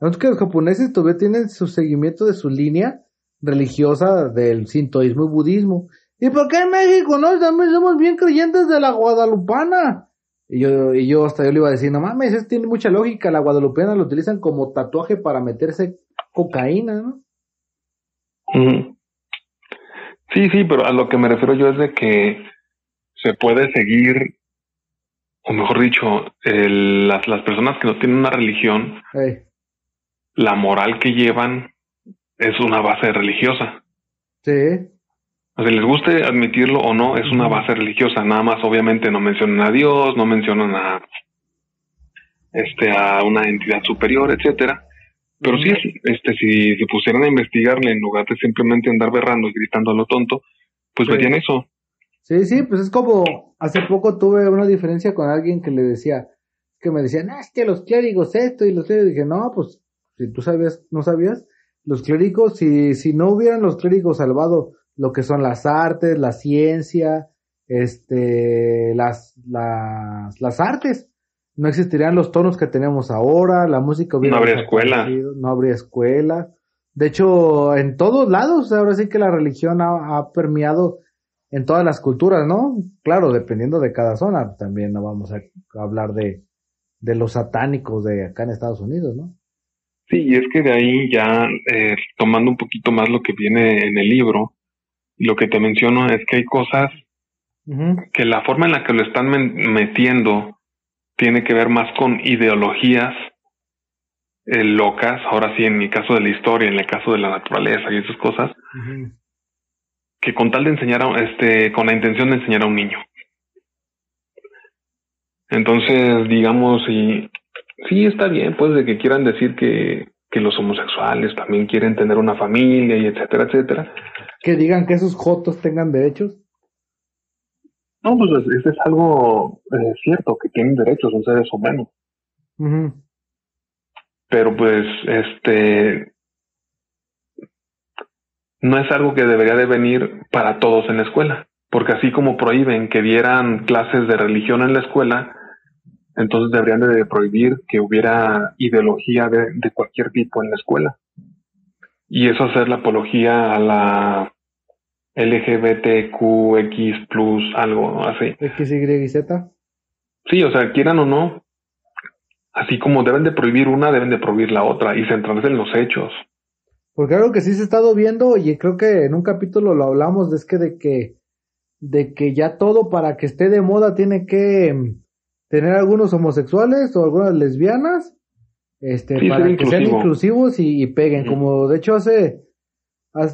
Es que los japoneses todavía tienen su seguimiento de su línea religiosa del sintoísmo y budismo. ¿Y por qué en México no? También somos bien creyentes de la guadalupana. Y yo, y yo hasta yo le iba a decir, no mames, eso tiene mucha lógica, la guadalupana lo utilizan como tatuaje para meterse cocaína, ¿no? Ujú. Sí, sí, pero a lo que me refiero yo es de que se puede seguir, o mejor dicho, el- las, las personas que no tienen una religión, la moral que llevan es una base religiosa. sí, O sea, les guste admitirlo o no, es una base religiosa. Nada más, obviamente, no mencionan a Dios, no mencionan a este a una entidad superior, etcétera. Pero sí, este, si se pusieran a investigarle en lugar de simplemente andar berrando y gritando a lo tonto, pues Sí. verían eso. Sí, sí, pues es como hace poco tuve una diferencia con alguien que le decía, que me decía, no, es que los clérigos esto y los clérigos, dije, no, pues si tú sabías, no sabías, los clérigos, si, si no hubieran los clérigos salvado lo que son las artes, la ciencia este, las, las, las artes. No existirían los tonos que tenemos ahora, la música hubiera No habría escuela. No habría escuela. De hecho, en todos lados, ahora sí que la religión ha, ha permeado en todas las culturas, ¿no? Claro, dependiendo de cada zona, también no vamos a hablar de, de los satánicos de acá en Estados Unidos, ¿no? Sí, y es que de ahí ya, eh, tomando un poquito más lo que viene en el libro, lo que te menciono es que hay cosas que la forma en la que lo están metiendo tiene que ver más con ideologías eh, locas, ahora sí, en el caso de la historia, en el caso de la naturaleza y esas cosas, que con tal de enseñar, a, este, con la intención de enseñar a un niño. Entonces, digamos, y sí está bien, pues, de que quieran decir que, que los homosexuales también quieren tener una familia y etcétera, etcétera. Que digan que esos jotos tengan derechos. No, pues es- eso es algo eh, cierto, que tienen derechos, son seres humanos. Pero pues este no es algo que debería de venir para todos en la escuela, porque así como prohíben que dieran clases de religión en la escuela, entonces deberían de prohibir que hubiera ideología de, de cualquier tipo en la escuela. Y eso hacer la apología a la LGBTQX plus algo así. X, Y y Z. Sí, o sea, quieran o no, así como deben de prohibir una, deben de prohibir la otra y centrarse en los hechos. Porque algo que sí se ha estado viendo, y creo que en un capítulo lo hablamos, es que de que, de que ya todo para que esté de moda tiene que mm, tener algunos homosexuales o algunas lesbianas, este, Sí, para que sean inclusivo. inclusivos y, y peguen. Como de hecho hace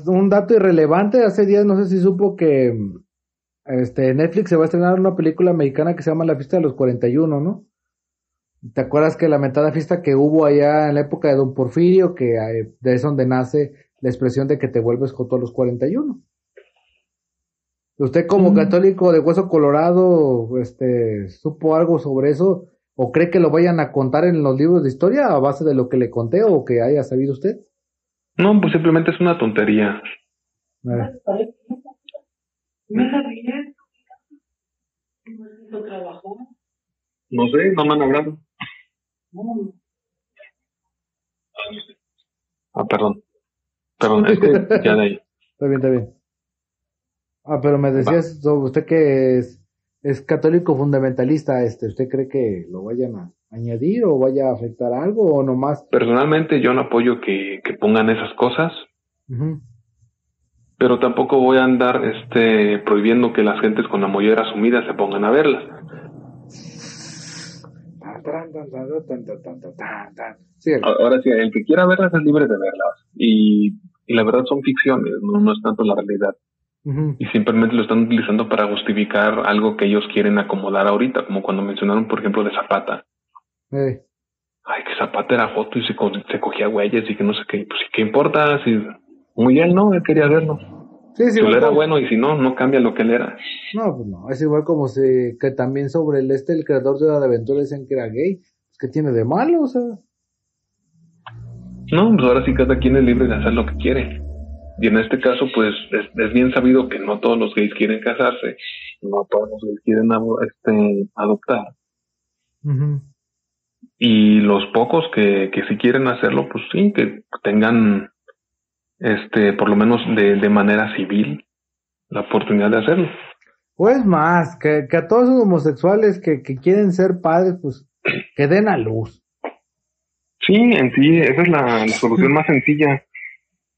un dato irrelevante, hace días no sé si supo que este, Netflix se va a estrenar una película mexicana que se llama La fiesta de los 41, ¿no? ¿Te acuerdas que la mentada fiesta que hubo allá en la época de Don Porfirio, que eh, de es donde nace la expresión de que te vuelves joto a los 41? ¿Usted como Mm. católico de hueso colorado, este, supo algo sobre eso? ¿O cree que lo vayan a contar en los libros de historia a base de lo que le conté o que haya sabido usted? No, pues simplemente es una tontería. Ver. No sé, no me han hablado. Ah, perdón. Perdón, es que ya de ahí. Está bien, está bien. Ah, pero me decías sobre usted que es, es católico fundamentalista, este, ¿usted cree que lo vayan a añadir o vaya a afectar algo o nomás? Personalmente yo no apoyo que, que pongan esas cosas, pero tampoco voy a andar este prohibiendo que las gentes con la mollera sumida se pongan a verlas. Sí, Ahora sí, el que quiera verlas es libre de verlas. Y, y la verdad son ficciones, no, no es tanto la realidad. Y simplemente lo están utilizando para justificar algo que ellos quieren acomodar ahorita, como cuando mencionaron, por ejemplo, de Zapata. Eh, Ay, que Zapata era joto y se, co- se cogía güeyes y que no sé qué. Pues, ¿qué importa? Si muy bien, ¿no? Él quería verlo. Sí, Si él era como- bueno y si no, no cambia lo que él era. No, pues no, es igual como si, que también sobre el este, el creador de la aventura dicen que era gay. Pues, ¿Qué tiene de malo? O sea, No, pues ahora sí cada quien es libre de hacer lo que quiere. Y en este caso, pues es, es bien sabido que no todos los gays quieren casarse, no todos los gays quieren este, adoptar. Y los pocos que, que sí quieren hacerlo, pues sí, que tengan, este, por lo menos de, de manera civil, la oportunidad de hacerlo. O es más, que, que a todos esos homosexuales que, que quieren ser padres, pues que den a luz. Sí, en sí, esa es la, la solución más sencilla.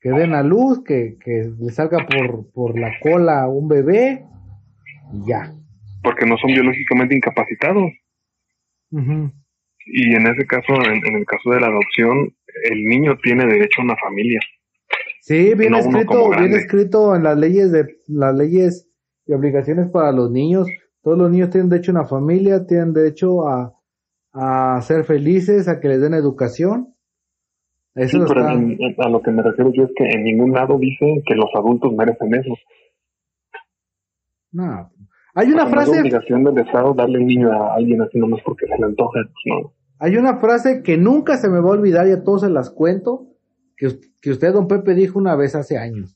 Que den a luz, que, que le salga por, por la cola un bebé y ya. porque no son biológicamente incapacitados. Y en ese caso, en, en el caso de la adopción, el niño tiene derecho a una familia. Sí, bien No escrito, bien escrito en las leyes de las leyes y obligaciones para los niños. Todos los niños tienen derecho a una familia, tienen derecho a, a ser felices, a que les den educación. Eso Sí, pero en- a lo que me refiero yo es que en ningún lado dice que los adultos merecen eso. No. Hay una sea, no es frase, obligación del Estado darle un niño a alguien así nomás porque se le antoja. pues, no. hay una frase que nunca se me va a olvidar y a todos se las cuento, que, que usted, don Pepe, dijo una vez hace años.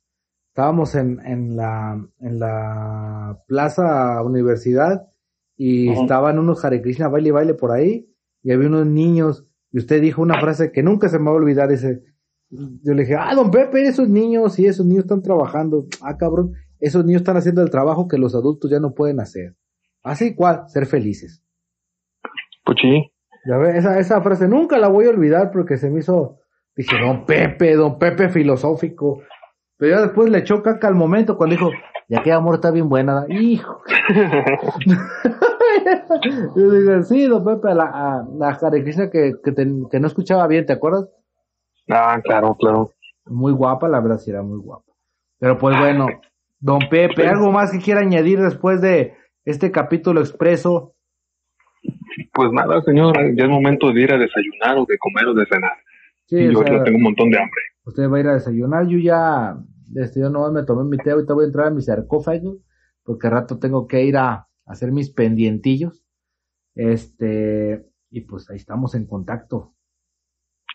estábamos en, en la, en la plaza universidad y Ujú. estaban unos Hare Krishna baile y baile por ahí y había unos niños y usted dijo una frase que nunca se me va a olvidar, dice, yo le dije, ah, don Pepe, esos niños, sí, esos niños están trabajando, ah, cabrón, esos niños están haciendo el trabajo que los adultos ya no pueden hacer. Así cual, ser felices. Pues sí. Ya ve, esa, esa frase nunca la voy a olvidar porque se me hizo, dije, don Pepe, don Pepe filosófico. Pero ya después le echó caca al momento cuando dijo, ya que amor está bien buena. Hijo. Yo digo, sí, don Pepe, la, a- la Krishna que, que, te- que no escuchaba bien, ¿te acuerdas? ah, claro, claro. Muy guapa, la verdad sí era muy guapa. Pero pues bueno, don Pepe, ¿algo más que quiera añadir después de este capítulo expreso? Pues nada, señor, ya es momento de ir a desayunar o de comer o de cenar. Sí, yo o sea, ahorita tengo un montón de hambre. Usted va a ir a desayunar. Yo ya, este, yo nomás me tomé mi té. Ahorita voy a entrar a mi sarcófago. Porque al rato tengo que ir a hacer mis pendientillos. Este, y pues ahí estamos en contacto.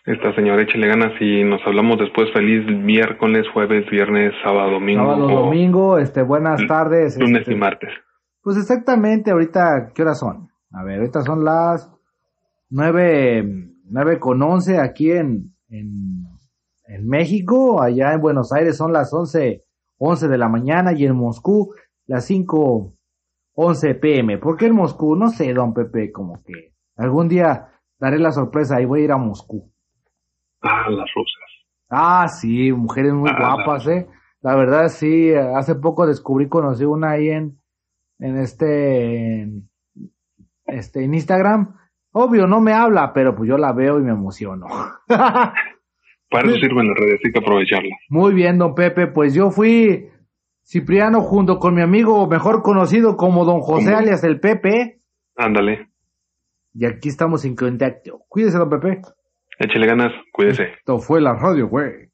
Esta señora, échele ganas y nos hablamos después. Feliz miércoles, jueves, viernes, sábado, domingo. Sábado, domingo, este, buenas tardes. Lunes este, y martes. Pues exactamente, ahorita, ¿qué horas son? A ver, ahorita son las nueve, nueve con once aquí en, en, en México, allá en Buenos Aires son las once, once de la mañana y en Moscú las cinco, once pm. ¿Por qué en Moscú? No sé, don Pepe, como que algún día daré la sorpresa y voy a ir a Moscú. Ah, las rusas. Ah, sí, mujeres muy Ah, guapas, eh. La verdad, sí, hace poco descubrí, conocí una ahí en, en este, en, este, en Instagram. Obvio, no me habla, pero pues yo la veo y me emociono. Para eso sirven las redes, hay que aprovecharla. Muy bien, don Pepe, pues yo fui Cipriano junto con mi amigo mejor conocido como don José alias el Pepe. Ándale, Y aquí estamos en contacto. Cuídese, don Pepe. échele ganas, cuídese. Esto fue la radio, güey.